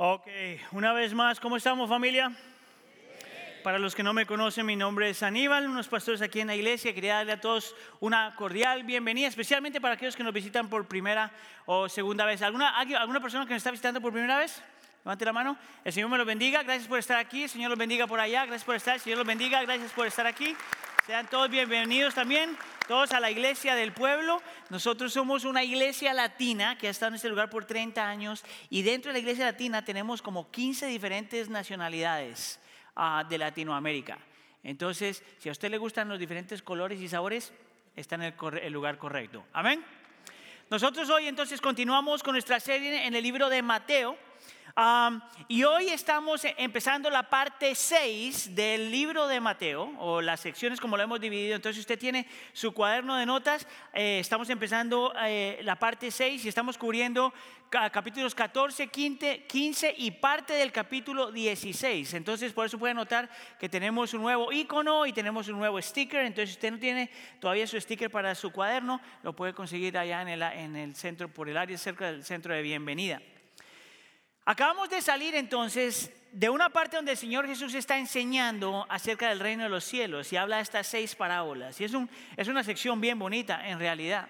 Ok, una vez más, ¿cómo estamos familia? Para los que no me conocen, mi nombre es Aníbal, unos pastores aquí en la iglesia. Quería darle a todos una cordial bienvenida, especialmente para aquellos que nos visitan por primera o segunda vez. ¿Alguna, alguna persona que nos está visitando por primera vez? Levante la mano. El Señor me los bendiga. Gracias por estar aquí. El Señor los bendiga por allá. Gracias por estar. El Señor los bendiga. Gracias por estar aquí. Sean todos bienvenidos también, todos a la iglesia del pueblo. Nosotros somos una iglesia latina que ha estado en este lugar por 30 años y dentro de la iglesia latina tenemos como 15 diferentes nacionalidades uh, de Latinoamérica. Entonces, si a usted le gustan los diferentes colores y sabores, está en el lugar correcto. Amén. Nosotros hoy entonces continuamos con nuestra serie en el libro de Mateo y hoy estamos empezando la parte 6 del libro de Mateo, o las secciones como lo hemos dividido. Entonces usted tiene su cuaderno de notas, eh, estamos empezando eh, la parte 6 y estamos cubriendo capítulos 14, 15 y parte del capítulo 16. Entonces por eso puede notar que tenemos un nuevo icono y tenemos un nuevo sticker. Entonces si usted no tiene todavía su sticker para su cuaderno, lo puede conseguir allá en el centro, por el área cerca del centro de bienvenida. Acabamos de salir entonces de una parte donde el Señor Jesús está enseñando acerca del reino de los cielos y habla de estas seis parábolas. Y es, es una sección bien bonita en realidad.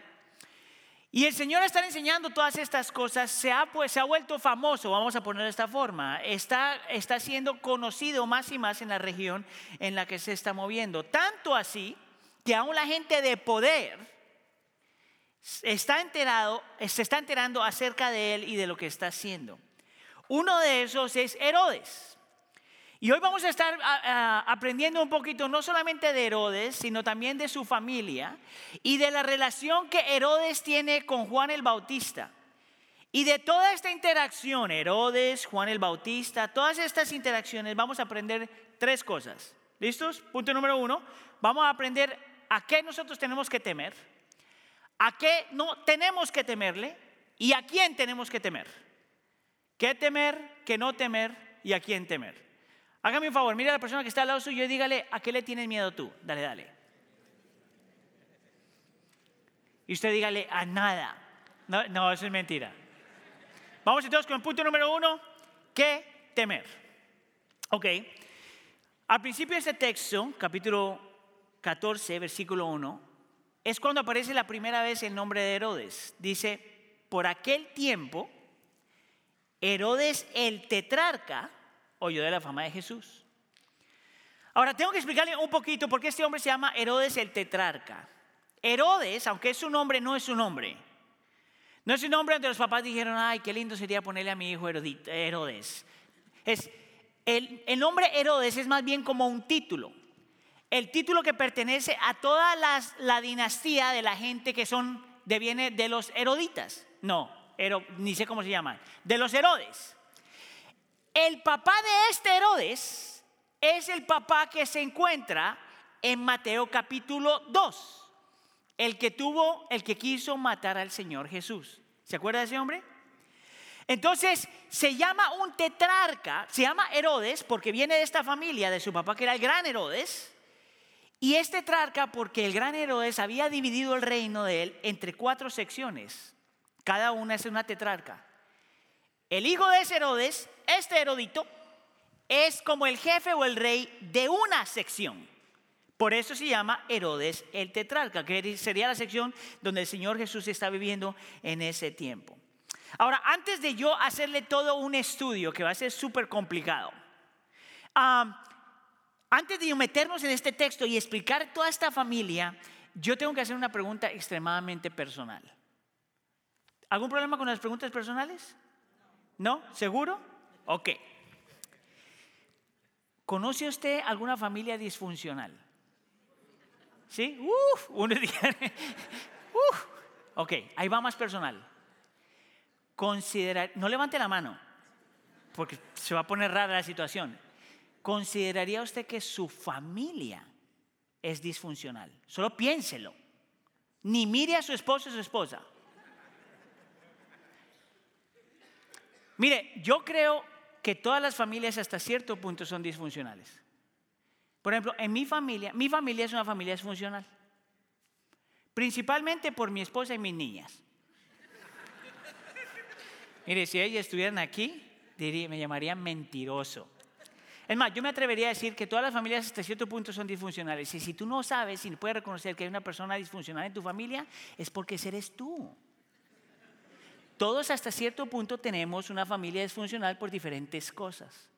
Y el Señor está enseñando todas estas cosas, se ha, pues, se ha vuelto famoso, vamos a ponerlo de esta forma, está, está siendo conocido más y más en la región en la que se está moviendo. Tanto así que aún la gente de poder está enterado, se está enterando acerca de él y de lo que está haciendo. Uno de esos es Herodes. Y hoy vamos a estar aprendiendo un poquito no solamente de Herodes, sino también de su familia y de la relación que Herodes tiene con Juan el Bautista. Y de toda esta interacción, Herodes, Juan el Bautista, todas estas interacciones, vamos a aprender tres cosas. ¿Listos? Punto número uno, vamos a aprender a qué nosotros tenemos que temer, a qué no tenemos que temerle y a quién tenemos que temer. ¿Qué temer? ¿Qué no temer? ¿Y a quién temer? Hágame un favor, mire a la persona que está al lado suyo y dígale, ¿a qué le tienes miedo tú? Dale, dale. Y usted dígale, a nada. No, no, eso es mentira. Vamos entonces con el punto número uno, ¿qué temer? Ok. Al principio de ese texto, capítulo 14, versículo 1, es cuando aparece la primera vez el nombre de Herodes. Dice, por aquel tiempo, Herodes el tetrarca oyó de la fama de Jesús. Ahora, tengo que explicarle un poquito por qué este hombre se llama Herodes el tetrarca. Herodes, aunque es su nombre, no es su nombre. No es un nombre donde los papás dijeron, ay, qué lindo sería ponerle a mi hijo Herodes. Es, el, el nombre Herodes es más bien como un título. El título que pertenece a toda la dinastía de la gente que son, deviene de los Heroditas. No, ni sé cómo se llaman, de los Herodes. El papá de este Herodes es el papá que se encuentra en Mateo capítulo 2, el que tuvo, el que quiso matar al Señor Jesús. ¿Se acuerda de ese hombre? Entonces se llama un tetrarca, se llama Herodes porque viene de esta familia, de su papá que era el gran Herodes. Y es tetrarca porque el gran Herodes había dividido el reino de él entre cuatro secciones. Cada una es una tetrarca. El hijo de Herodes, este Herodito, es como el jefe o el rey de una sección. Por eso se llama Herodes el tetrarca, que sería la sección donde el Señor Jesús está viviendo en ese tiempo. Ahora, antes de yo hacerle todo un estudio, que va a ser súper complicado, antes de meternos en este texto y explicar toda esta familia, yo tengo que hacer una pregunta extremadamente personal. ¿Algún problema con las preguntas personales? ¿No? ¿Seguro? Ok. ¿Conoce usted alguna familia disfuncional? ¿Sí? Uf, uno. Ok, ahí va más personal. Considerar, no levante la mano, porque se va a poner rara la situación. ¿Consideraría usted que su familia es disfuncional? Solo piénselo. Ni mire a su esposo o su esposa. Mire, yo creo que todas las familias hasta cierto punto son disfuncionales. Por ejemplo, en mi familia, mi familia es una familia disfuncional. Principalmente por mi esposa y mis niñas. Mire, si ellas estuvieran aquí, me llamarían mentiroso. Es más, yo me atrevería a decir que todas las familias hasta cierto punto son disfuncionales. Y si tú no sabes, si no puedes reconocer que hay una persona disfuncional en tu familia, es porque eres tú. Todos hasta cierto punto tenemos una familia disfuncional por diferentes cosas.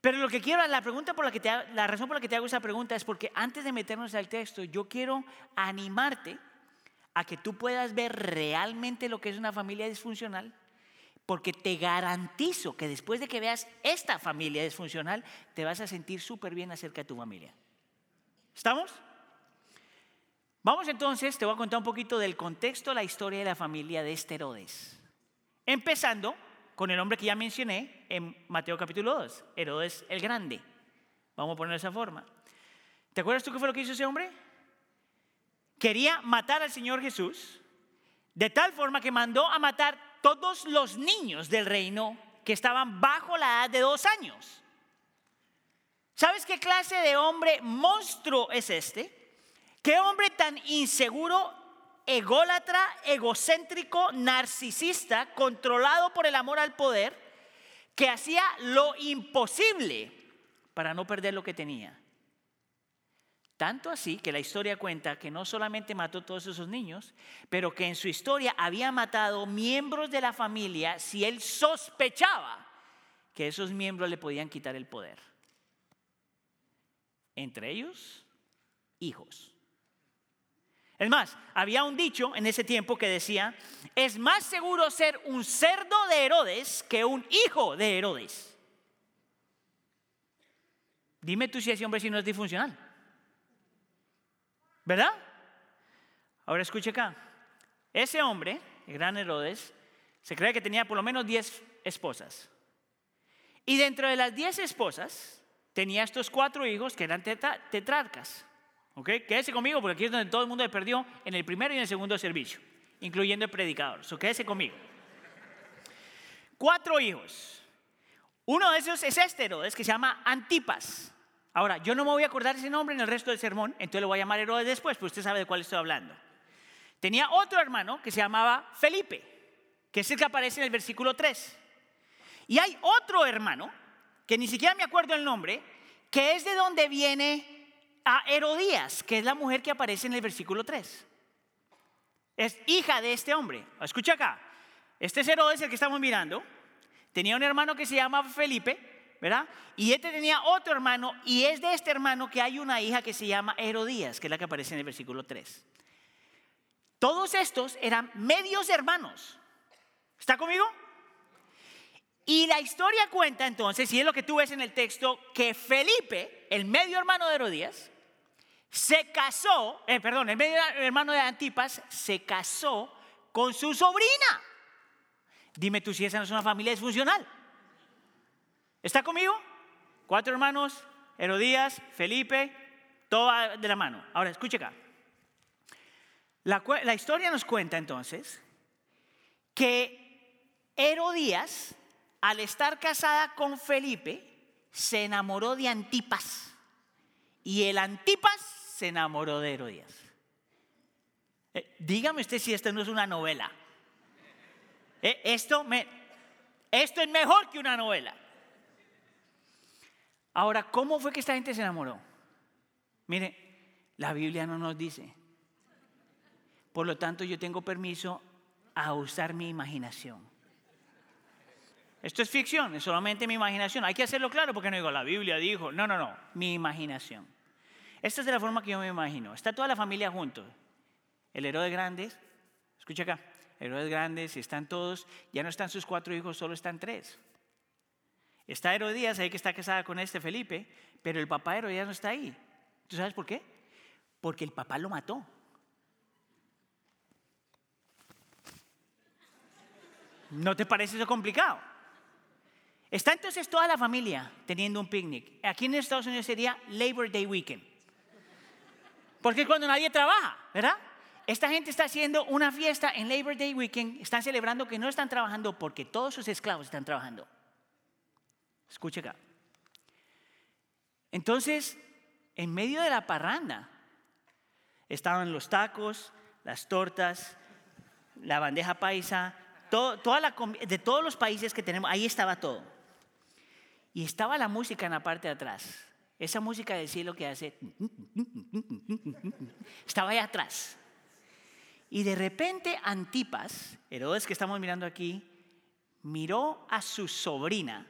Pero lo que quiero, la pregunta por la que la razón por la que te hago esa pregunta es porque antes de meternos al texto, yo quiero animarte a que tú puedas ver realmente lo que es una familia disfuncional porque te garantizo que después de que veas esta familia disfuncional, te vas a sentir súper bien acerca de tu familia. ¿Estamos? Vamos entonces, te voy a contar un poquito del contexto, la historia de la familia de este Herodes. Empezando con el hombre que ya mencioné en Mateo capítulo 2, Herodes el Grande. Vamos a ponerlo de esa forma. ¿Te acuerdas tú qué fue lo que hizo ese hombre? Quería matar al Señor Jesús de tal forma que mandó a matar todos los niños del reino que estaban bajo la edad de dos años. ¿Sabes qué clase de hombre monstruo es este? ¿Qué hombre tan inseguro, ególatra, egocéntrico, narcisista, controlado por el amor al poder, que hacía lo imposible para no perder lo que tenía? Tanto así que la historia cuenta que no solamente mató a todos esos niños, pero que en su historia había matado miembros de la familia si él sospechaba que esos miembros le podían quitar el poder. Entre ellos, hijos. Es más, había un dicho en ese tiempo que decía, es más seguro ser un cerdo de Herodes que un hijo de Herodes. Dime tú si ese hombre si no es disfuncional. ¿Verdad? Ahora escuche acá. Ese hombre, el gran Herodes, se cree que tenía por lo menos 10 esposas. Y dentro de las 10 esposas tenía estos cuatro hijos que eran tetrarcas. ¿Ok? Quédese conmigo porque aquí es donde todo el mundo se perdió en el primero y en el segundo servicio, incluyendo el predicador. So, quédese conmigo. Cuatro hijos. Uno de esos es este Herodes que se llama Antipas. Ahora, yo no me voy a acordar ese nombre en el resto del sermón, entonces lo voy a llamar Herodes después, pero usted sabe de cuál estoy hablando. Tenía otro hermano que se llamaba Felipe, que es el que aparece en el versículo 3. Y hay otro hermano, que ni siquiera me acuerdo el nombre, que es de donde viene a Herodías, que es la mujer que aparece en el versículo 3. Es hija de este hombre. Escucha acá. Este es Herodes, el que estamos mirando. Tenía un hermano que se llamaba Felipe, ¿verdad? Y este tenía otro hermano y es de este hermano que hay una hija que se llama Herodías, que es la que aparece en el versículo 3. Todos estos eran medios hermanos. ¿Está conmigo? Y la historia cuenta entonces, y es lo que tú ves en el texto, que Felipe, el medio hermano de Herodías, se casó, eh, perdón, el medio hermano de Antipas, se casó con su sobrina. Dime tú si esa no es una familia disfuncional. ¿Está conmigo? Cuatro hermanos, Herodías, Felipe, todo de la mano. Ahora, escuche acá. La, la historia nos cuenta entonces que Herodías, al estar casada con Felipe, se enamoró de Antipas. Y el Antipas se enamoró de Herodías. Eh, dígame usted si esto no es una novela. Eh, esto, esto es mejor que una novela. Ahora, ¿cómo fue que esta gente se enamoró? Mire, la Biblia no nos dice. Por lo tanto, yo tengo permiso a usar mi imaginación. Esto es ficción, es solamente mi imaginación. Hay que hacerlo claro porque no digo, la Biblia dijo, no, no, no, mi imaginación. Esta es de la forma que yo me imagino. Está toda la familia juntos. El héroe grande, escucha acá, héroe grande, si están todos, ya no están sus cuatro hijos, solo están tres. Está Herodías ahí que está casada con este Felipe, pero el papá de Herodías no está ahí. ¿Tú sabes por qué? Porque el papá lo mató. ¿No te parece eso complicado? Está entonces toda la familia teniendo un picnic. Aquí en Estados Unidos sería Labor Day Weekend. Porque es cuando nadie trabaja, ¿verdad? Esta gente está haciendo una fiesta en Labor Day Weekend, están celebrando que no están trabajando porque todos sus esclavos están trabajando. Escuche acá. Entonces, en medio de la parranda estaban los tacos, las tortas, la bandeja paisa, toda la, de todos los países que tenemos, ahí estaba todo. Y estaba la música en la parte de atrás. Esa música del cielo que hace... Estaba ahí atrás. Y de repente Antipas, Herodes que estamos mirando aquí, miró a su sobrina,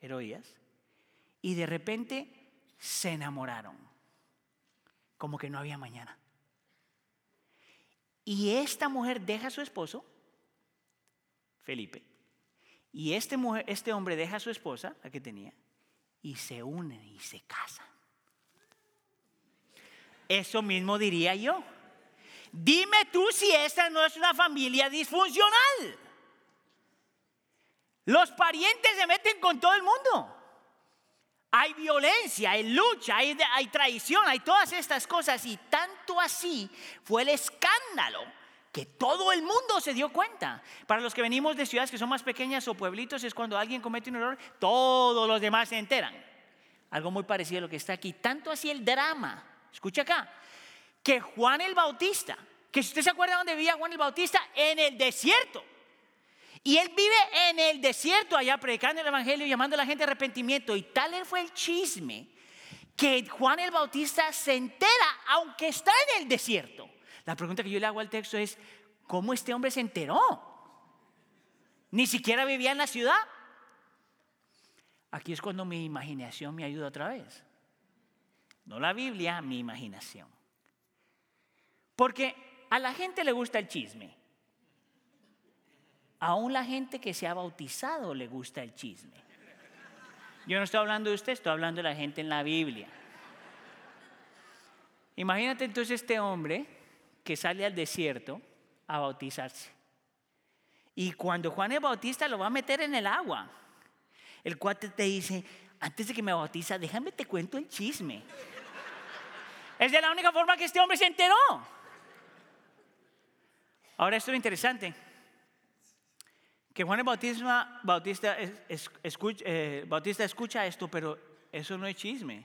Herodías, y de repente se enamoraron, como que no había mañana. Y esta mujer deja a su esposo, Felipe, y este, este hombre deja a su esposa, la que tenía, y se unen y se casan. Eso mismo diría yo. Dime tú si esta no es una familia disfuncional. Los parientes se meten con todo el mundo. Hay violencia, hay lucha, hay, hay, traición, hay todas estas cosas. Y tanto así fue el escándalo que todo el mundo se dio cuenta. Para los que venimos de ciudades que son más pequeñas o pueblitos es cuando alguien comete un error, todos los demás se enteran. Algo muy parecido a lo que está aquí. Tanto así el drama, escucha acá, que Juan el Bautista, que si usted se acuerda dónde vivía Juan el Bautista, en el desierto. Y él vive en el desierto allá predicando el Evangelio, llamando a la gente a arrepentimiento. Y tal fue el chisme que Juan el Bautista se entera aunque está en el desierto. La pregunta que yo le hago al texto es, ¿cómo este hombre se enteró? Ni siquiera vivía en la ciudad. Aquí es cuando mi imaginación me ayuda otra vez. No la Biblia, mi imaginación. Porque a la gente le gusta el chisme. Aún la gente que se ha bautizado le gusta el chisme. Yo no estoy hablando de usted, estoy hablando de la gente en la Biblia. Imagínate entonces este hombre que sale al desierto a bautizarse. Y cuando Juan el Bautista lo va a meter en el agua, el cuate te dice, antes de que me bautiza, déjame te cuento el chisme. es de la única forma que este hombre se enteró. Ahora esto es interesante. Que Juan el Bautista, Bautista, eh, Bautista escucha esto, pero eso no es chisme.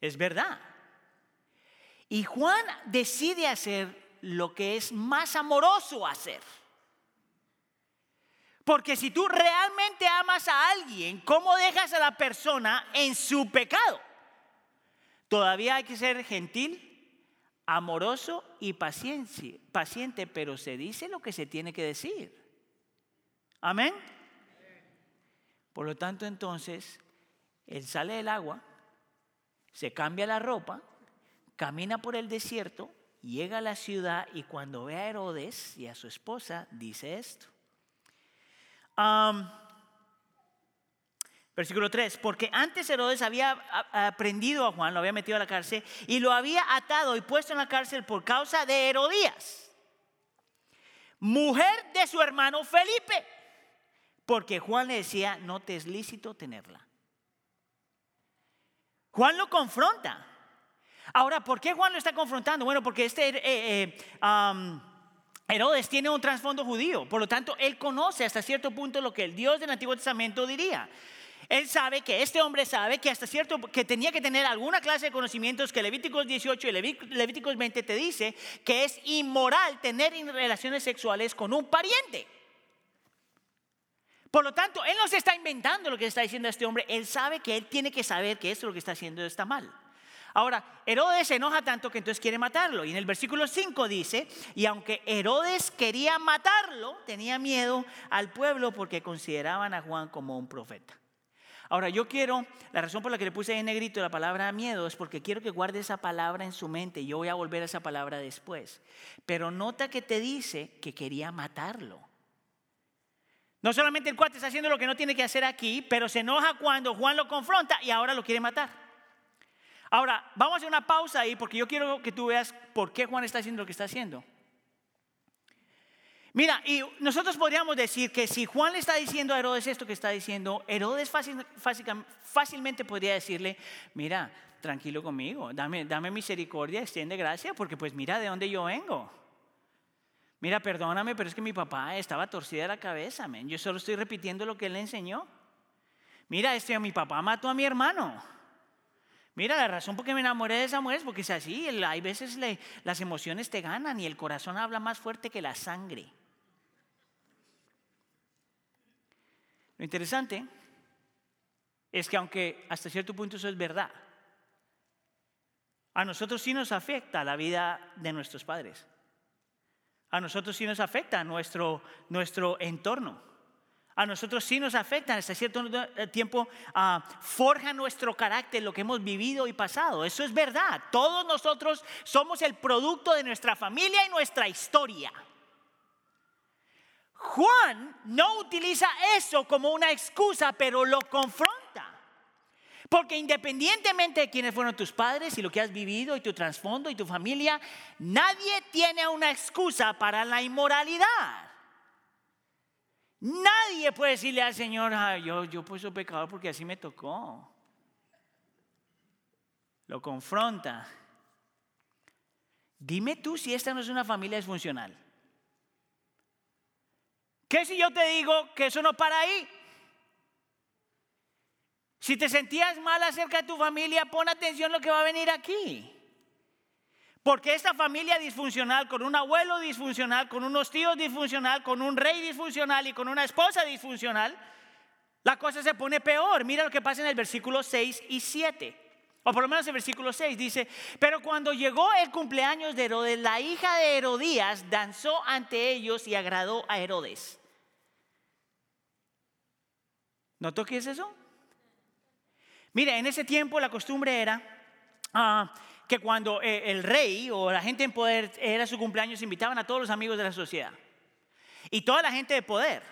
Es verdad. Y Juan decide hacer lo que es más amoroso hacer. Porque si tú realmente amas a alguien, ¿cómo dejas a la persona en su pecado? Todavía hay que ser gentil, amoroso y paciente, pero se dice lo que se tiene que decir. Amén. Por lo tanto, entonces, él sale del agua, se cambia la ropa, camina por el desierto, llega a la ciudad y cuando ve a Herodes y a su esposa, dice esto versículo 3, porque antes Herodes había aprendido a Juan, lo había metido a la cárcel y lo había atado y puesto en la cárcel por causa de Herodías, mujer de su hermano Felipe, porque Juan le decía, no te es lícito tenerla. Juan lo confronta. Ahora, ¿por qué Juan lo está confrontando? Bueno, porque este... Eh, eh, Herodes tiene un trasfondo judío, por lo tanto, él conoce hasta cierto punto lo que el Dios del Antiguo Testamento diría. Él sabe que este hombre sabe que hasta cierto que tenía que tener alguna clase de conocimientos que Levíticos 18 y Levíticos 20 te dice que es inmoral tener relaciones sexuales con un pariente. Por lo tanto, él no se está inventando lo que está diciendo este hombre, él sabe que él tiene que saber que esto lo que está haciendo está mal. Ahora, Herodes se enoja tanto que entonces quiere matarlo. Y en el versículo 5 dice, y aunque Herodes quería matarlo, tenía miedo al pueblo porque consideraban a Juan como un profeta. Ahora, yo quiero, la razón por la que le puse en negrito la palabra miedo es porque quiero que guarde esa palabra en su mente. Yo voy a volver a esa palabra después. Pero nota que te dice que quería matarlo. No solamente el cuate está haciendo lo que no tiene que hacer aquí, pero se enoja cuando Juan lo confronta y ahora lo quiere matar. Ahora, vamos a hacer una pausa ahí porque yo quiero que tú veas por qué Juan está haciendo lo que está haciendo. Mira, y nosotros podríamos decir que si Juan le está diciendo a Herodes esto que está diciendo, Herodes fácilmente podría decirle, mira, tranquilo conmigo, dame, dame misericordia, extiende gracia, porque pues mira de dónde yo vengo. Mira, perdóname, pero es que mi papá estaba torcida de la cabeza, yo solo estoy repitiendo lo que él le enseñó. Mira, este, mi papá mató a mi hermano. Mira, la razón por qué me enamoré de esa mujer es porque es así. Hay veces las emociones te ganan y el corazón habla más fuerte que la sangre. Lo interesante es que aunque hasta cierto punto eso es verdad, a nosotros sí nos afecta la vida de nuestros padres. A nosotros sí nos afecta nuestro, nuestro entorno. A nosotros sí nos afecta, hasta cierto tiempo uh, forja nuestro carácter, lo que hemos vivido y pasado. Eso es verdad. Todos nosotros somos el producto de nuestra familia y nuestra historia. Juan no utiliza eso como una excusa, pero lo confronta. Porque independientemente de quiénes fueron tus padres y lo que has vivido y tu trasfondo y tu familia, nadie tiene una excusa para la inmoralidad. Nadie puede decirle al Señor, yo, yo pues soy pecador porque así me tocó. Lo confronta. Dime tú si esta no es una familia disfuncional. ¿Qué si yo te digo que eso no para ahí? Si te sentías mal acerca de tu familia, pon atención a lo que va a venir aquí. Porque esta familia disfuncional, con un abuelo disfuncional, con unos tíos disfuncional, con un rey disfuncional y con una esposa disfuncional, la cosa se pone peor. Mira lo que pasa en el versículo 6 y 7. O por lo menos el versículo 6 dice, pero cuando llegó el cumpleaños de Herodes, la hija de Herodías danzó ante ellos y agradó a Herodes. ¿Notó qué es eso? Mire, en ese tiempo la costumbre era ah, que cuando eh, el rey o la gente en poder era su cumpleaños, invitaban a todos los amigos de la sociedad y toda la gente de poder,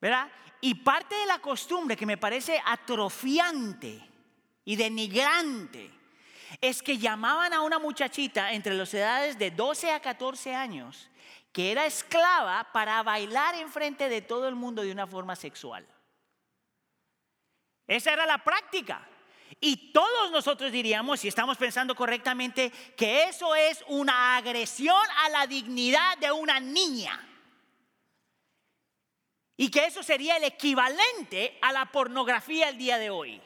¿verdad? Y parte de la costumbre que me parece atrofiante y denigrante es que llamaban a una muchachita entre las edades de 12 a 14 años que era esclava para bailar enfrente de todo el mundo de una forma sexual. Esa era la práctica. Y todos nosotros diríamos, si estamos pensando correctamente, que eso es una agresión a la dignidad de una niña. Y que eso sería el equivalente a la pornografía el día de hoy.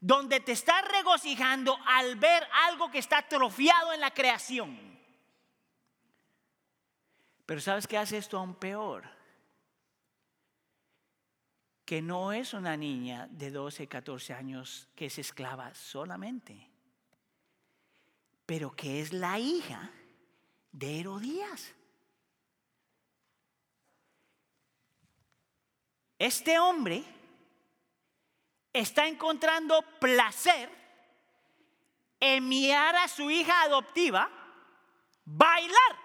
Donde te estás regocijando al ver algo que está atrofiado en la creación. Pero ¿sabes qué hace esto aún peor? Que no es una niña de 12, 14 años que es esclava solamente, pero que es la hija de Herodías. Este hombre está encontrando placer en mirar a su hija adoptiva bailar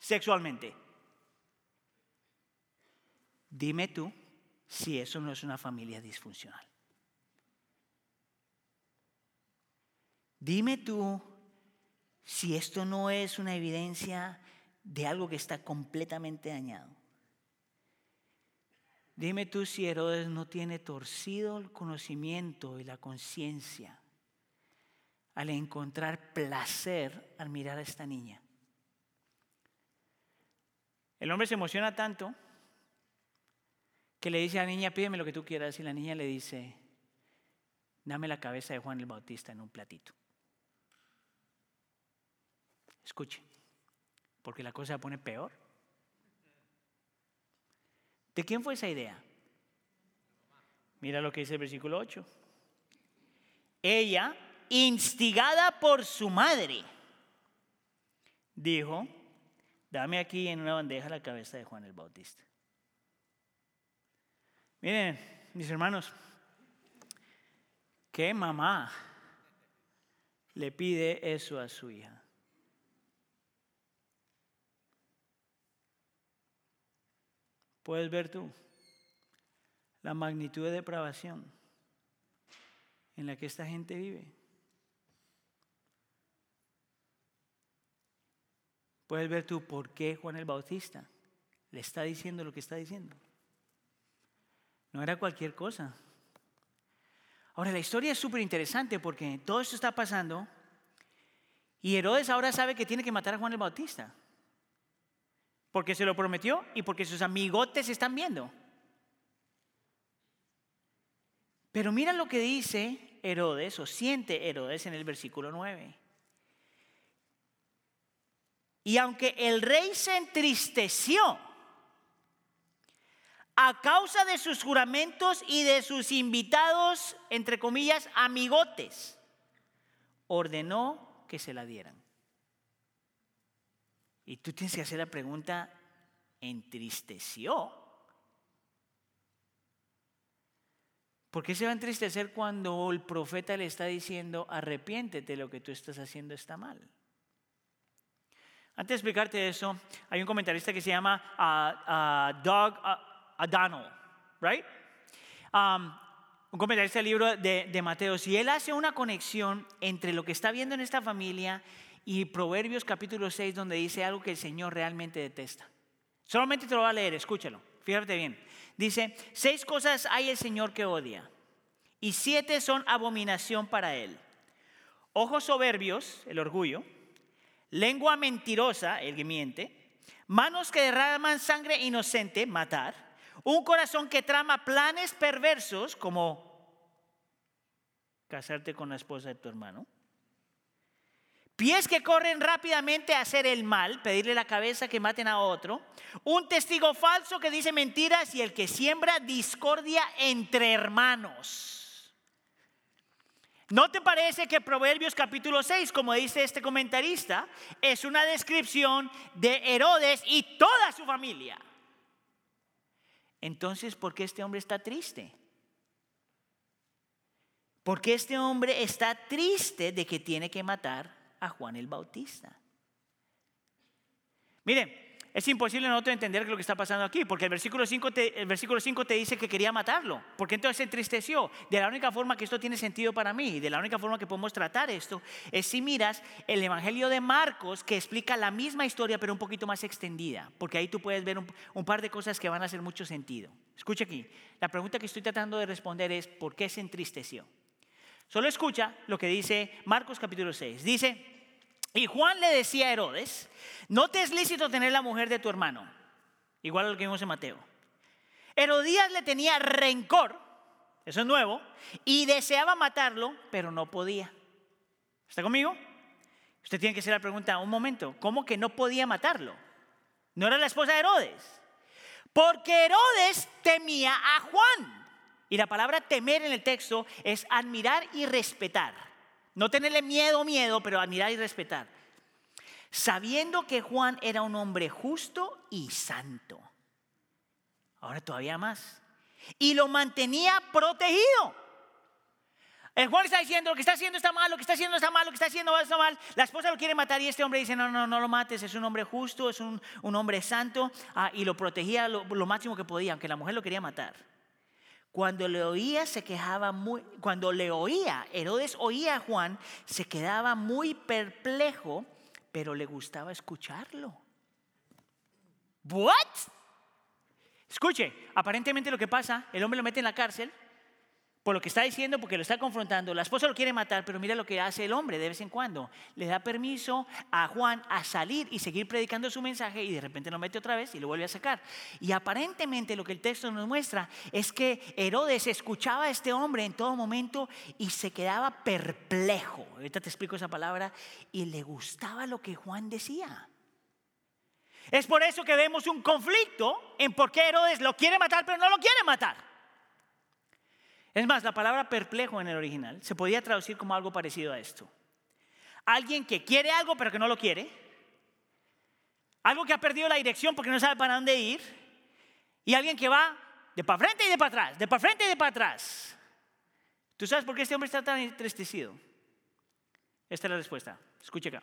sexualmente. Dime tú si eso no es una familia disfuncional? Dime tú si esto no es una evidencia de algo que está completamente dañado. Dime tú si Herodes no tiene torcido el conocimiento y la conciencia al encontrar placer al mirar a esta niña. El hombre se emociona tanto que le dice a la niña, pídeme lo que tú quieras, y la niña le dice, dame la cabeza de Juan el Bautista en un platito. Escuche, porque la cosa se pone peor. ¿De quién fue esa idea? Mira lo que dice el versículo 8. Ella, instigada por su madre, dijo, dame aquí en una bandeja la cabeza de Juan el Bautista. Miren, mis hermanos, ¿qué mamá le pide eso a su hija? Puedes ver tú la magnitud de depravación en la que esta gente vive. Puedes ver tú por qué Juan el Bautista le está diciendo lo que está diciendo. No era cualquier cosa. Ahora, la historia es súper interesante porque todo esto está pasando y Herodes ahora sabe que tiene que matar a Juan el Bautista. Porque se lo prometió y porque sus amigotes están viendo. Pero mira lo que dice Herodes o siente Herodes en el versículo 9. Y aunque el rey se entristeció a causa de sus juramentos y de sus invitados, entre comillas, amigotes, ordenó que se la dieran. Y tú tienes que hacer la pregunta, ¿entristeció? ¿Por qué se va a entristecer cuando el profeta le está diciendo, arrepiéntete, lo que tú estás haciendo está mal? Antes de explicarte eso, hay un comentarista que se llama uh, Doug Adano, right? Um, un comentarista del libro de, de Mateo, y él hace una conexión entre lo que está viendo en esta familia y Proverbios capítulo 6, donde dice algo que el Señor realmente detesta. Solamente te lo voy a leer, escúchalo, fíjate bien. Dice, seis cosas hay el Señor que odia, y siete son abominación para Él. Ojos soberbios, el orgullo, lengua mentirosa, el que manos que derraman sangre inocente, matar, un corazón que trama planes perversos como casarte con la esposa de tu hermano. Pies que corren rápidamente a hacer el mal, pedirle la cabeza que maten a otro. Un testigo falso que dice mentiras y el que siembra discordia entre hermanos. ¿No te parece que Proverbios capítulo 6, como dice este comentarista, es una descripción de Herodes y toda su familia? Entonces, ¿por qué este hombre está triste? ¿Por qué este hombre está triste de que tiene que matar a Juan el Bautista? Miren, es imposible no entender lo que está pasando aquí, porque el versículo 5 te, el versículo 5 te dice que quería matarlo. porque entonces se entristeció? De la única forma que esto tiene sentido para mí, de la única forma que podemos tratar esto, es si miras el Evangelio de Marcos, que explica la misma historia, pero un poquito más extendida, porque ahí tú puedes ver un, un par de cosas que van a hacer mucho sentido. Escucha aquí, la pregunta que estoy tratando de responder es, ¿por qué se entristeció? Solo escucha lo que dice Marcos capítulo 6. Dice, y Juan le decía a Herodes, no te es lícito tener la mujer de tu hermano, igual a lo que vimos en Mateo. Herodías le tenía rencor, eso es nuevo, y deseaba matarlo, pero no podía. ¿Está conmigo? Usted tiene que hacer la pregunta, un momento, ¿cómo que no podía matarlo? No era la esposa de Herodes. Porque Herodes temía a Juan. Y la palabra temer en el texto es admirar y respetar. No tenerle miedo, miedo, pero admirar y respetar. Sabiendo que Juan era un hombre justo y santo. Ahora todavía más. Y lo mantenía protegido. El Juan está diciendo, lo que está haciendo está mal, lo que está haciendo está mal, lo que está haciendo está mal. La esposa lo quiere matar y este hombre dice, no, no, no lo mates, es un hombre justo, es un, hombre santo. Ah, y lo protegía lo máximo que podía, aunque la mujer lo quería matar. Cuando le oía se quejaba muy, cuando le oía, Herodes oía a Juan, se quedaba muy perplejo, pero le gustaba escucharlo. What? Escuche, aparentemente lo que pasa, el hombre lo mete en la cárcel, por lo que está diciendo, porque lo está confrontando. La esposa lo quiere matar, pero mira lo que hace el hombre de vez en cuando. Le da permiso a Juan a salir y seguir predicando su mensaje y de repente lo mete otra vez y lo vuelve a sacar. Y aparentemente lo que el texto nos muestra es que Herodes escuchaba a este hombre en todo momento y se quedaba perplejo. Ahorita te explico esa palabra. Y le gustaba lo que Juan decía. Es por eso que vemos un conflicto en por qué Herodes lo quiere matar, pero no lo quiere matar. Es más, la palabra perplejo en el original se podía traducir como algo parecido a esto. Alguien que quiere algo pero que no lo quiere. Algo que ha perdido la dirección porque no sabe para dónde ir. Y alguien que va de para frente y de para atrás, de para frente y de para atrás. ¿Tú sabes por qué este hombre está tan entristecido? Esta es la respuesta. Escuche acá.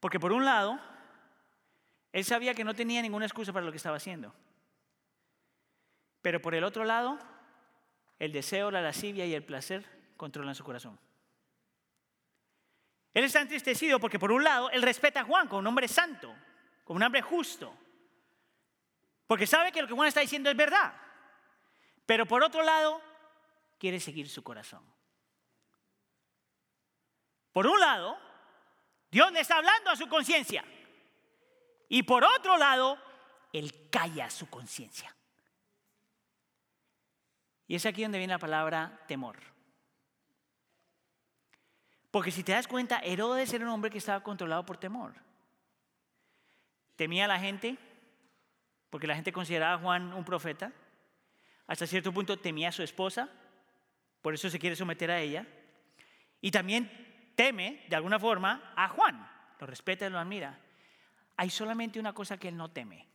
Porque por un lado, él sabía que no tenía ninguna excusa para lo que estaba haciendo. Pero por el otro lado, el deseo, la lascivia y el placer controlan su corazón. Él está entristecido porque por un lado él respeta a Juan como un hombre santo, como un hombre justo, porque sabe que lo que Juan está diciendo es verdad, pero por otro lado quiere seguir su corazón. Por un lado, Dios le está hablando a su conciencia y por otro lado, él calla su conciencia. Y es aquí donde viene la palabra temor. Porque si te das cuenta, Herodes era un hombre que estaba controlado por temor. Temía a la gente porque la gente consideraba a Juan un profeta. Hasta cierto punto temía a su esposa, por eso se quiere someter a ella. Y también teme, de alguna forma, a Juan. Lo respeta y lo admira. Hay solamente una cosa que él no teme.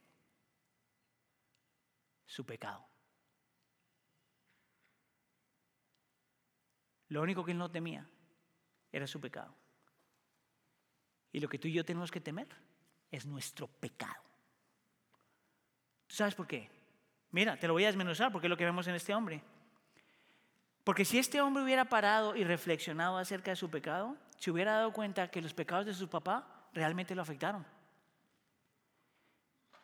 Su pecado. Lo único que él no temía era su pecado. Y lo que tú y yo tenemos que temer es nuestro pecado. ¿Tú sabes por qué? Mira, te lo voy a desmenuzar porque es lo que vemos en este hombre. Porque si este hombre hubiera parado y reflexionado acerca de su pecado, se hubiera dado cuenta que los pecados de su papá realmente lo afectaron.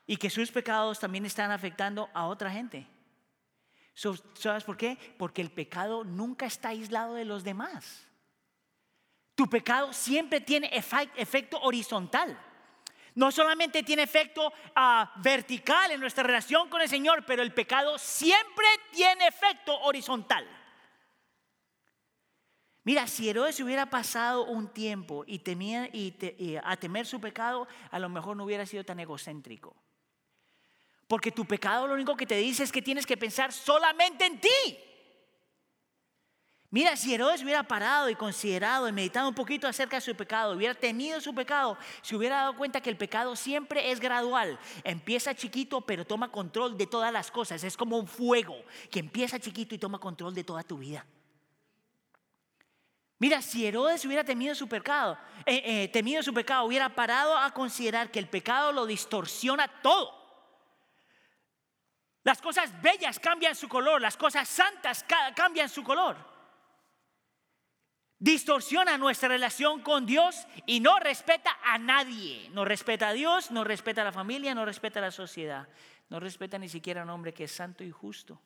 Y que sus pecados también están afectando a otra gente. ¿Sabes por qué? Porque el pecado nunca está aislado de los demás. Tu pecado siempre tiene efecto horizontal. No solamente tiene efecto ah, vertical en nuestra relación con el Señor, pero el pecado siempre tiene efecto horizontal. Mira, si Herodes hubiera pasado un tiempo y, temía, y a temer su pecado, a lo mejor no hubiera sido tan egocéntrico. Porque tu pecado lo único que te dice es que tienes que pensar solamente en ti. Mira, si Herodes hubiera parado y considerado y meditado un poquito acerca de su pecado, hubiera tenido su pecado, se hubiera dado cuenta que el pecado siempre es gradual. Empieza chiquito, pero toma control de todas las cosas. Es como un fuego que empieza chiquito y toma control de toda tu vida. Mira, si Herodes hubiera temido su pecado, eh, eh, temido su pecado, hubiera parado a considerar que el pecado lo distorsiona todo. Las cosas bellas cambian su color, las cosas santas cambian su color. Distorsiona nuestra relación con Dios y no respeta a nadie. No respeta a Dios, no respeta a la familia, no respeta a la sociedad. No respeta ni siquiera a un hombre que es santo y justo.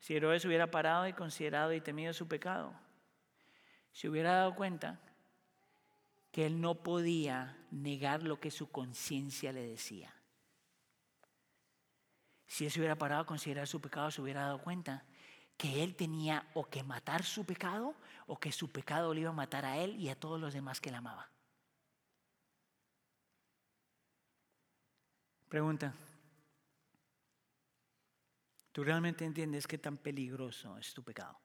Si Herodes hubiera parado y considerado y temido su pecado, se hubiera dado cuenta que él no podía negar lo que su conciencia le decía. Si él se hubiera parado a considerar su pecado, se hubiera dado cuenta que él tenía o que matar su pecado o que su pecado le iba a matar a él y a todos los demás que él amaba. Pregunta. ¿Tú realmente entiendes qué tan peligroso es tu pecado?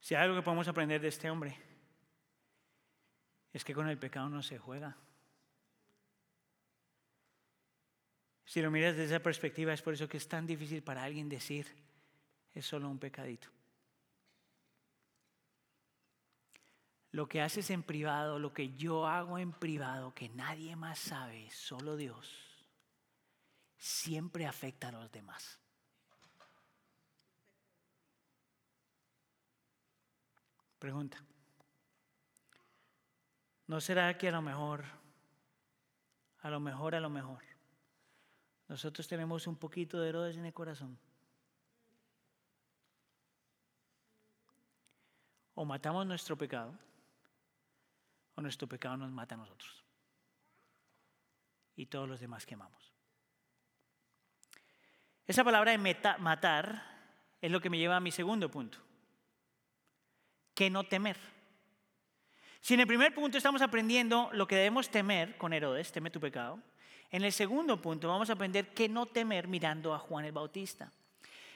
Si hay algo que podemos aprender de este hombre, es que con el pecado no se juega. Si lo miras desde esa perspectiva, es por eso que es tan difícil para alguien decir, es solo un pecadito. Lo que haces en privado, lo que yo hago en privado, que nadie más sabe, solo Dios, siempre afecta a los demás. Pregunta. ¿No será que a lo mejor, a lo mejor, a lo mejor, nosotros tenemos un poquito de Herodes en el corazón. O matamos nuestro pecado, o nuestro pecado nos mata a nosotros. Y todos los demás que amamos. Esa palabra de matar es lo que me lleva a mi segundo punto. Que no temer. Si en el primer punto estamos aprendiendo lo que debemos temer con Herodes, teme tu pecado. En el segundo punto vamos a aprender qué no temer mirando a Juan el Bautista.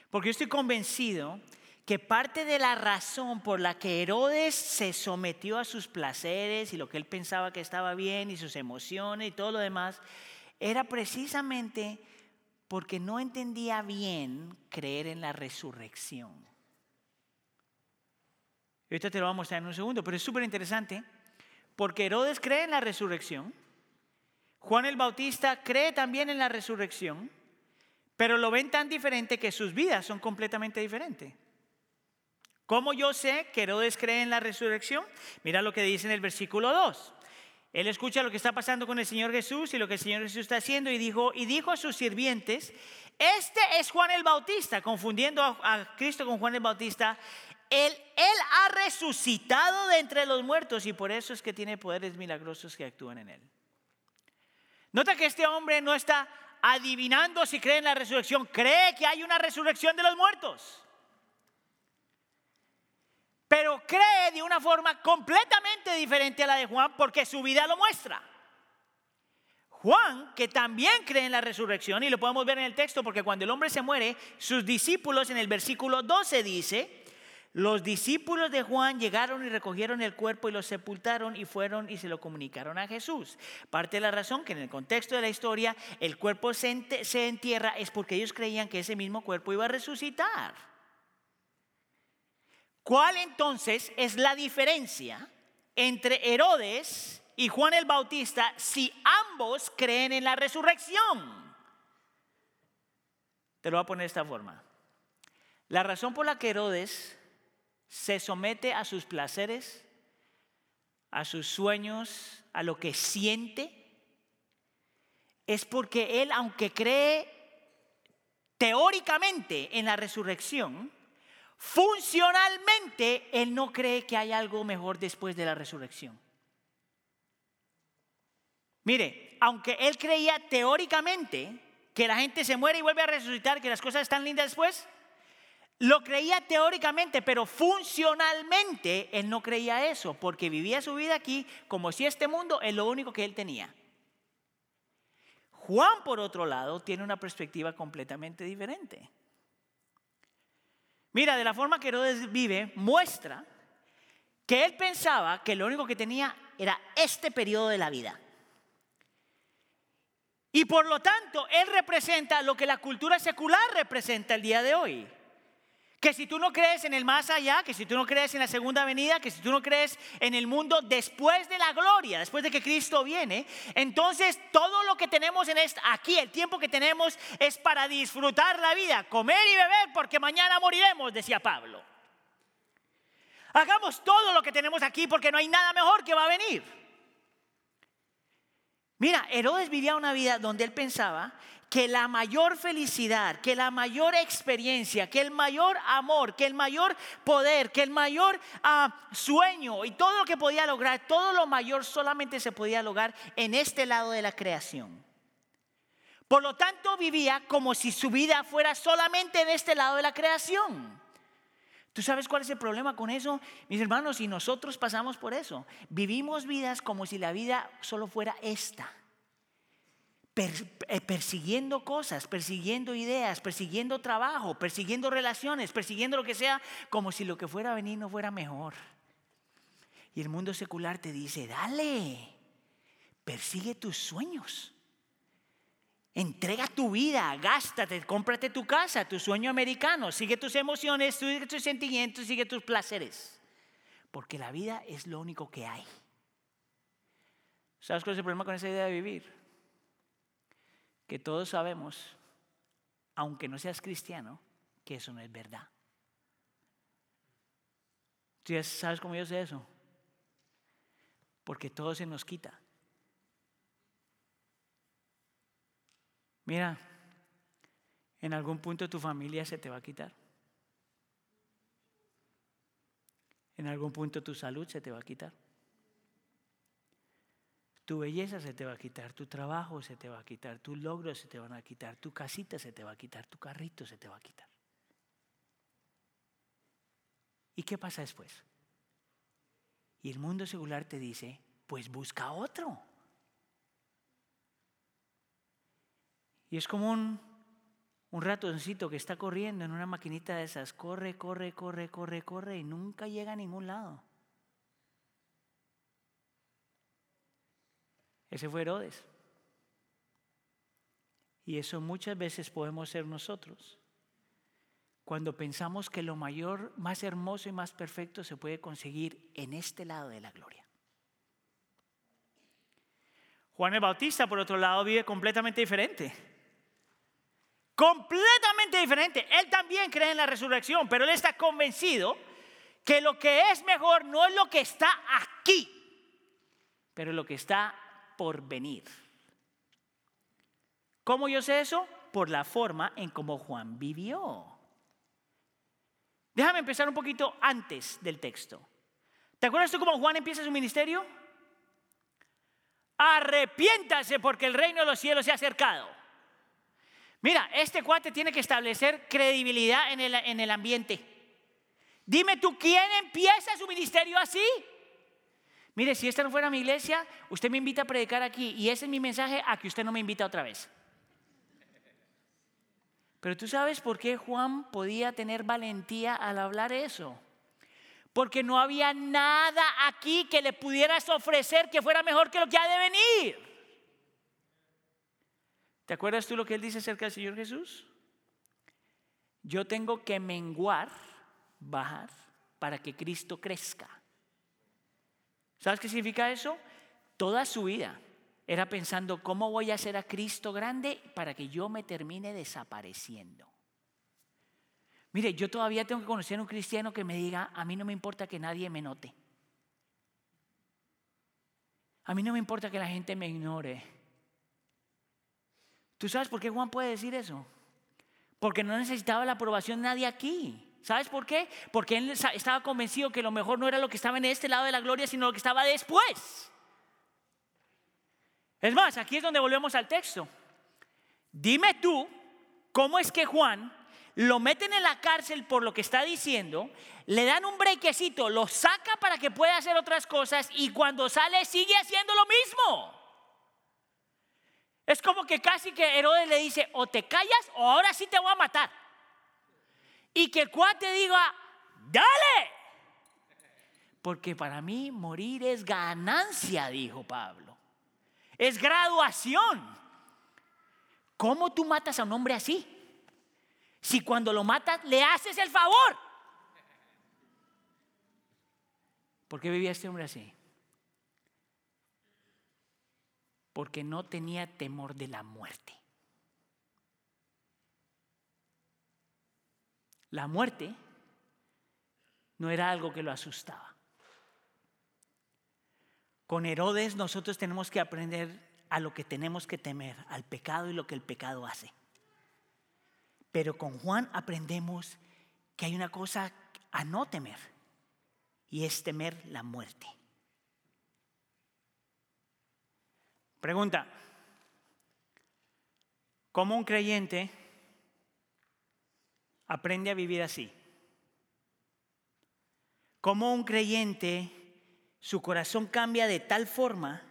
Porque yo estoy convencido que parte de la razón por la que Herodes se sometió a sus placeres y lo que él pensaba que estaba bien y sus emociones y todo lo demás, era precisamente porque no entendía bien creer en la resurrección. Ahorita te lo voy a mostrar en un segundo, pero es súper interesante porque Herodes cree en la resurrección, Juan el Bautista cree también en la resurrección, pero lo ven tan diferente que sus vidas son completamente diferentes. ¿Cómo yo sé que Herodes cree en la resurrección? Mira lo que dice en el versículo 2. Él escucha lo que está pasando con el Señor Jesús y lo que el Señor Jesús está haciendo y dijo, y dijo a sus sirvientes, este es Juan el Bautista, confundiendo a, Cristo con Juan el Bautista. Él, él ha resucitado de entre los muertos y por eso es que tiene poderes milagrosos que actúan en él. Nota que este hombre no está adivinando si cree en la resurrección, cree que hay una resurrección de los muertos. pero cree de una forma completamente diferente a la de Juan porque su vida lo muestra. Juan, que también cree en la resurrección, y lo podemos ver en el texto porque cuando el hombre se muere, sus discípulos en el versículo 12 dice, los discípulos de Juan llegaron y recogieron el cuerpo y lo sepultaron y fueron y se lo comunicaron a Jesús. Parte de la razón que en el contexto de la historia el cuerpo se entierra es porque ellos creían que ese mismo cuerpo iba a resucitar. ¿Cuál entonces es la diferencia entre Herodes y Juan el Bautista si ambos creen en la resurrección? Te lo voy a poner de esta forma. La razón por la que Herodes se somete a sus placeres, a sus sueños, a lo que siente, es porque él, aunque cree teóricamente en la resurrección, funcionalmente él no cree que hay algo mejor después de la resurrección. Mire, aunque él creía teóricamente que la gente se muere y vuelve a resucitar, que las cosas están lindas después, lo creía teóricamente, pero funcionalmente él no creía eso, porque vivía su vida aquí como si este mundo es lo único que él tenía. Juan, por otro lado, tiene una perspectiva completamente diferente. Mira, de la forma que Herodes vive, muestra que él pensaba que lo único que tenía era este periodo de la vida. Y por lo tanto, él representa lo que la cultura secular representa el día de hoy. Que si tú no crees en el más allá, que si tú no crees en la segunda venida, que si tú no crees en el mundo después de la gloria, después de que Cristo viene, entonces todo lo que tenemos en aquí, el tiempo que tenemos es para disfrutar la vida, comer y beber, porque mañana moriremos, decía Pablo. Hagamos todo lo que tenemos aquí porque no hay nada mejor que va a venir. Mira, Herodes vivía una vida donde él pensaba que la mayor felicidad, que la mayor experiencia, que el mayor amor, que el mayor poder, que el mayor ah, sueño y todo lo que podía lograr, todo lo mayor solamente se podía lograr en este lado de la creación. Por lo tanto, vivía como si su vida fuera solamente en este lado de la creación. ¿Tú sabes cuál es el problema con eso? Mis hermanos, y nosotros pasamos por eso. Vivimos vidas como si la vida solo fuera esta. Eh, persiguiendo cosas, persiguiendo ideas, persiguiendo trabajo, persiguiendo relaciones, persiguiendo lo que sea, como si lo que fuera a venir no fuera mejor. Y el mundo secular te dice, dale, persigue tus sueños. Entrega tu vida, gástate, cómprate tu casa, tu sueño americano, sigue tus emociones, sigue tus sentimientos, sigue tus placeres. Porque la vida es lo único que hay. ¿Sabes cuál es el problema con esa idea de vivir? Que todos sabemos, aunque no seas cristiano, que eso no es verdad. ¿Tú sabes cómo yo sé eso? Porque todo se nos quita. Mira, en algún punto tu familia se te va a quitar. En algún punto tu salud se te va a quitar. Tu belleza se te va a quitar, tu trabajo se te va a quitar, tus logros se te van a quitar, tu casita se te va a quitar, tu carrito se te va a quitar. ¿Y qué pasa después? Y el mundo secular te dice, pues busca otro. Y es como un, un ratoncito que está corriendo en una maquinita de esas, corre, corre, corre, corre, corre y nunca llega a ningún lado. Ese fue Herodes. Y eso muchas veces podemos ser nosotros. Cuando pensamos que lo mayor, más hermoso y más perfecto se puede conseguir en este lado de la gloria. Juan el Bautista, por otro lado, vive completamente diferente. Completamente diferente. Él también cree en la resurrección, pero él está convencido que lo que es mejor no es lo que está aquí, pero lo que está por venir. ¿Cómo yo sé eso? Por la forma en cómo Juan vivió. Déjame empezar un poquito antes del texto. ¿Te acuerdas tú cómo Juan empieza su ministerio? Arrepiéntase porque el reino de los cielos se ha acercado. Mira, este cuate tiene que establecer credibilidad en el, en el ambiente. Dime tú, ¿quién empieza su ministerio así? Mire, si esta no fuera mi iglesia, usted me invita a predicar aquí y ese es mi mensaje a que usted no me invita otra vez. Pero tú sabes por qué Juan podía tener valentía al hablar eso. Porque no había nada aquí que le pudieras ofrecer que fuera mejor que lo que ha de venir. ¿Te acuerdas tú lo que él dice acerca del Señor Jesús? Yo tengo que menguar, bajar, para que Cristo crezca. ¿Sabes qué significa eso? Toda su vida era pensando cómo voy a hacer a Cristo grande para que yo me termine desapareciendo. Mire, yo todavía tengo que conocer a un cristiano que me diga, a mí no me importa que nadie me note. A mí no me importa que la gente me ignore. ¿Tú sabes por qué Juan puede decir eso? Porque no necesitaba la aprobación de nadie aquí. ¿Sabes por qué? Porque él estaba convencido que lo mejor no era lo que estaba en este lado de la gloria, sino lo que estaba después. Es más, aquí es donde volvemos al texto. Dime tú, ¿cómo es que Juan lo meten en la cárcel por lo que está diciendo, le dan un brequecito, lo saca para que pueda hacer otras cosas y cuando sale sigue haciendo lo mismo? Es como que casi que Herodes le dice, o te callas o ahora sí te voy a matar. Y que cuate diga, dale. Porque para mí morir es ganancia, dijo Pablo es graduación. ¿Cómo tú matas a un hombre así? Si cuando lo matas le haces el favor. ¿Por qué vivía este hombre así? Porque no tenía temor de la muerte. La muerte no era algo que lo asustaba. Con Herodes nosotros tenemos que aprender a lo que tenemos que temer, al pecado y lo que el pecado hace. Pero con Juan aprendemos que hay una cosa a no temer y es temer la muerte. Pregunta, ¿cómo un creyente aprende a vivir así? ¿Cómo un creyente su corazón cambia de tal forma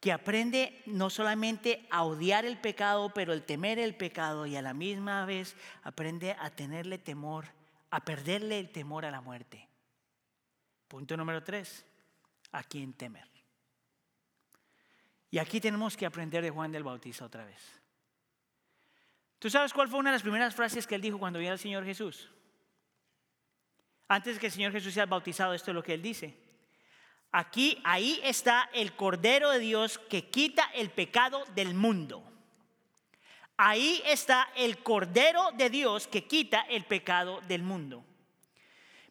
que aprende no solamente a odiar el pecado, pero el temer el pecado y a la misma vez aprende a tenerle temor, a perderle el temor a la muerte. Punto número tres, a quién temer. Y aquí tenemos que aprender de Juan del Bautista otra vez. ¿Tú sabes cuál fue una de las primeras frases que él dijo cuando vio al Señor Jesús? Antes que el Señor Jesús sea bautizado, esto es lo que él dice. Aquí, ahí está el Cordero de Dios que quita el pecado del mundo. Ahí está el Cordero de Dios que quita el pecado del mundo.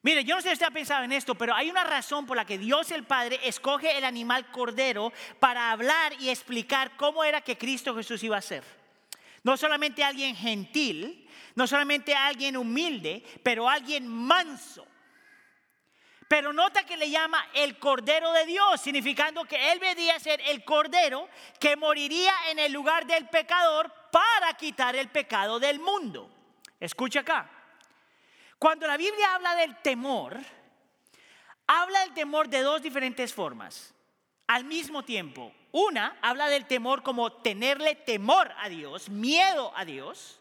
Mire, yo no sé si usted ha pensado en esto, pero hay una razón por la que Dios el Padre escoge el animal cordero para hablar y explicar cómo era que Cristo Jesús iba a ser. No solamente alguien gentil, no solamente alguien humilde, pero alguien manso pero nota que le llama el Cordero de Dios, significando que Él vendría a ser el Cordero que moriría en el lugar del pecador para quitar el pecado del mundo. Escucha acá. Cuando la Biblia habla del temor, habla del temor de dos diferentes formas. Al mismo tiempo, una habla del temor como tenerle temor a Dios, miedo a Dios,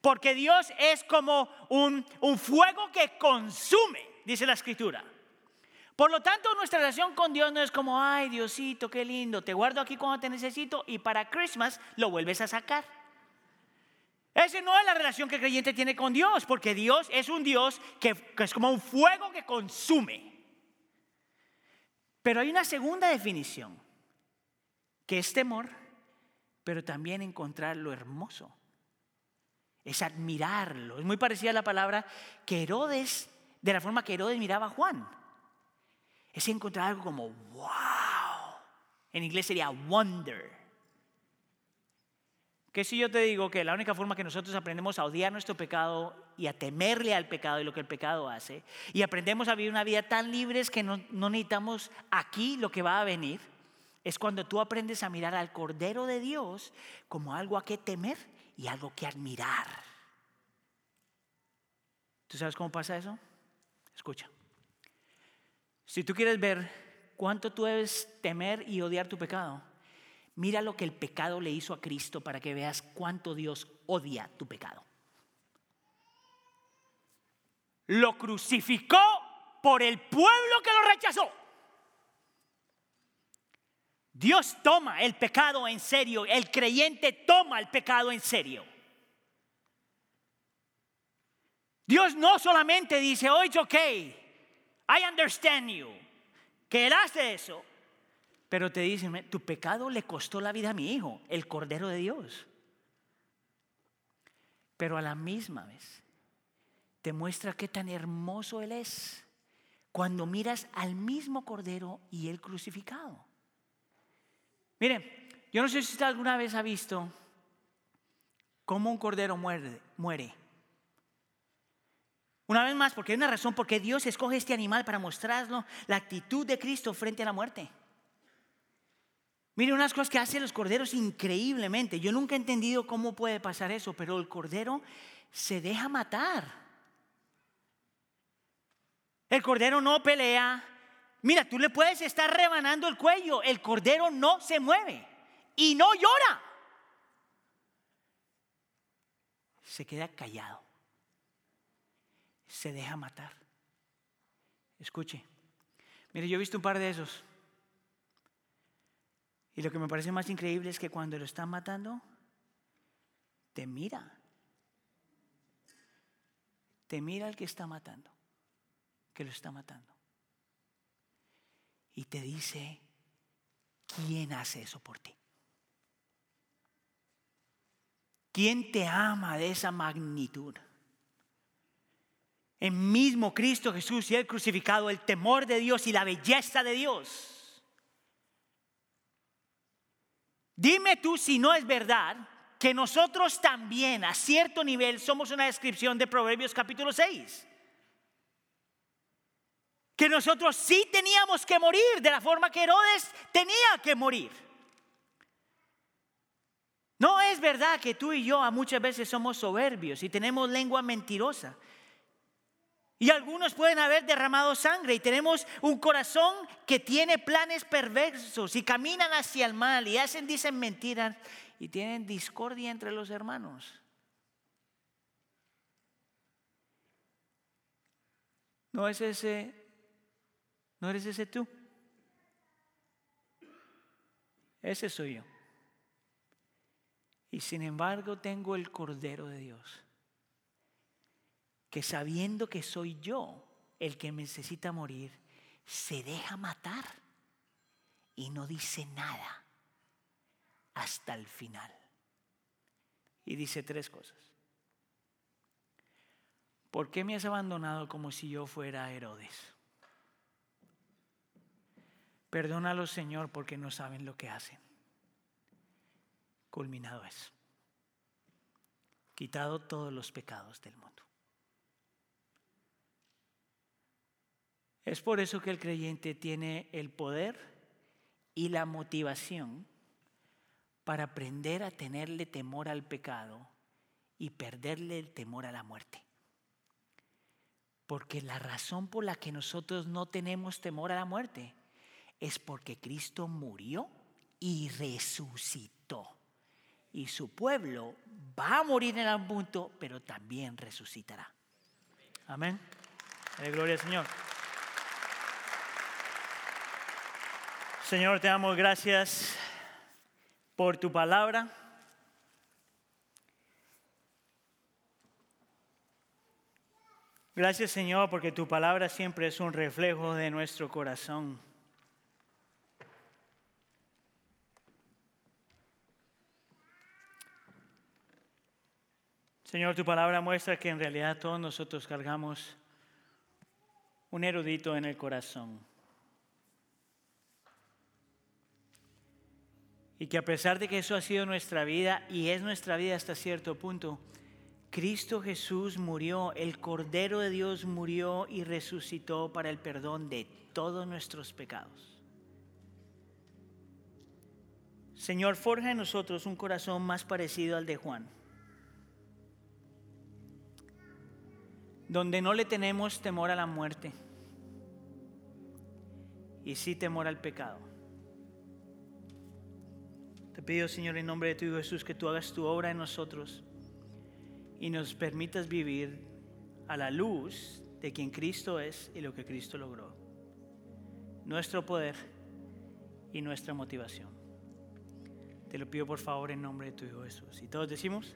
porque Dios es como un, un fuego que consume, dice la escritura. Por lo tanto, nuestra relación con Dios no es como, ay Diosito, qué lindo, te guardo aquí cuando te necesito y para Christmas lo vuelves a sacar. Esa no es la relación que el creyente tiene con Dios, porque Dios es un Dios que, que es como un fuego que consume. Pero hay una segunda definición, que es temor, pero también encontrar lo hermoso. Es admirarlo. Es muy parecida a la palabra que Herodes, de la forma que Herodes miraba a Juan es encontrar algo como wow. En inglés sería wonder. Que si yo te digo que la única forma que nosotros aprendemos a odiar nuestro pecado y a temerle al pecado y lo que el pecado hace, y aprendemos a vivir una vida tan libres que no, no necesitamos aquí lo que va a venir, es cuando tú aprendes a mirar al Cordero de Dios como algo a que temer y algo que admirar. ¿Tú sabes cómo pasa eso? Escucha. Si tú quieres ver cuánto tú debes temer y odiar tu pecado, mira lo que el pecado le hizo a Cristo para que veas cuánto Dios odia tu pecado. Lo crucificó por el pueblo que lo rechazó. Dios toma el pecado en serio, el creyente toma el pecado en serio. Dios no solamente dice, oye, ok, I understand you, que Él hace eso, pero te dice, tu pecado le costó la vida a mi hijo, el Cordero de Dios. Pero a la misma vez te muestra qué tan hermoso Él es cuando miras al mismo Cordero y el crucificado. Mire, yo no sé si usted alguna vez ha visto cómo un Cordero muere. muere. Una vez más, porque hay una razón por qué Dios escoge este animal para mostrarlo la actitud de Cristo frente a la muerte. Mire, unas cosas que hacen los corderos increíblemente. Yo nunca he entendido cómo puede pasar eso, pero el cordero se deja matar. El cordero no pelea. Mira, tú le puedes estar rebanando el cuello. El cordero no se mueve y no llora. Se queda callado se deja matar. Escuche, mire, yo he visto un par de esos. Y lo que me parece más increíble es que cuando lo están matando, te mira. Te mira el que está matando, que lo está matando. Y te dice, ¿quién hace eso por ti? ¿Quién te ama de esa magnitud? el mismo Cristo Jesús y el crucificado, el temor de Dios y la belleza de Dios. Dime tú si no es verdad que nosotros también a cierto nivel somos una descripción de Proverbios capítulo 6. Que nosotros sí teníamos que morir de la forma que Herodes tenía que morir. No es verdad que tú y yo muchas veces somos soberbios y tenemos lengua mentirosa. Y algunos pueden haber derramado sangre y tenemos un corazón que tiene planes perversos y caminan hacia el mal y hacen, dicen mentiras y tienen discordia entre los hermanos. ¿No es ese, no eres ese tú? Ese soy yo. Y sin embargo tengo el Cordero de Dios que sabiendo que soy yo el que necesita morir, se deja matar y no dice nada hasta el final. Y dice tres cosas. ¿Por qué me has abandonado como si yo fuera Herodes? Perdónalo, Señor, porque no saben lo que hacen. Culminado es. Quitado todos los pecados del mundo. Es por eso que el creyente tiene el poder y la motivación para aprender a tenerle temor al pecado y perderle el temor a la muerte. Porque la razón por la que nosotros no tenemos temor a la muerte es porque Cristo murió y resucitó. Y su pueblo va a morir en algún punto, pero también resucitará. Amén. gloria al Señor. Señor, te damos gracias por tu palabra. Gracias Señor porque tu palabra siempre es un reflejo de nuestro corazón. Señor, tu palabra muestra que en realidad todos nosotros cargamos un erudito en el corazón. Y que a pesar de que eso ha sido nuestra vida y es nuestra vida hasta cierto punto, Cristo Jesús murió, el Cordero de Dios murió y resucitó para el perdón de todos nuestros pecados. Señor, forja en nosotros un corazón más parecido al de Juan. donde no le tenemos temor a la muerte y sí temor al pecado. Te pido, Señor, en nombre de tu Hijo Jesús, que tú hagas tu obra en nosotros y nos permitas vivir a la luz de quien Cristo es y lo que Cristo logró. Nuestro poder y nuestra motivación. Te lo pido por favor en nombre de tu Hijo Jesús. Y todos decimos...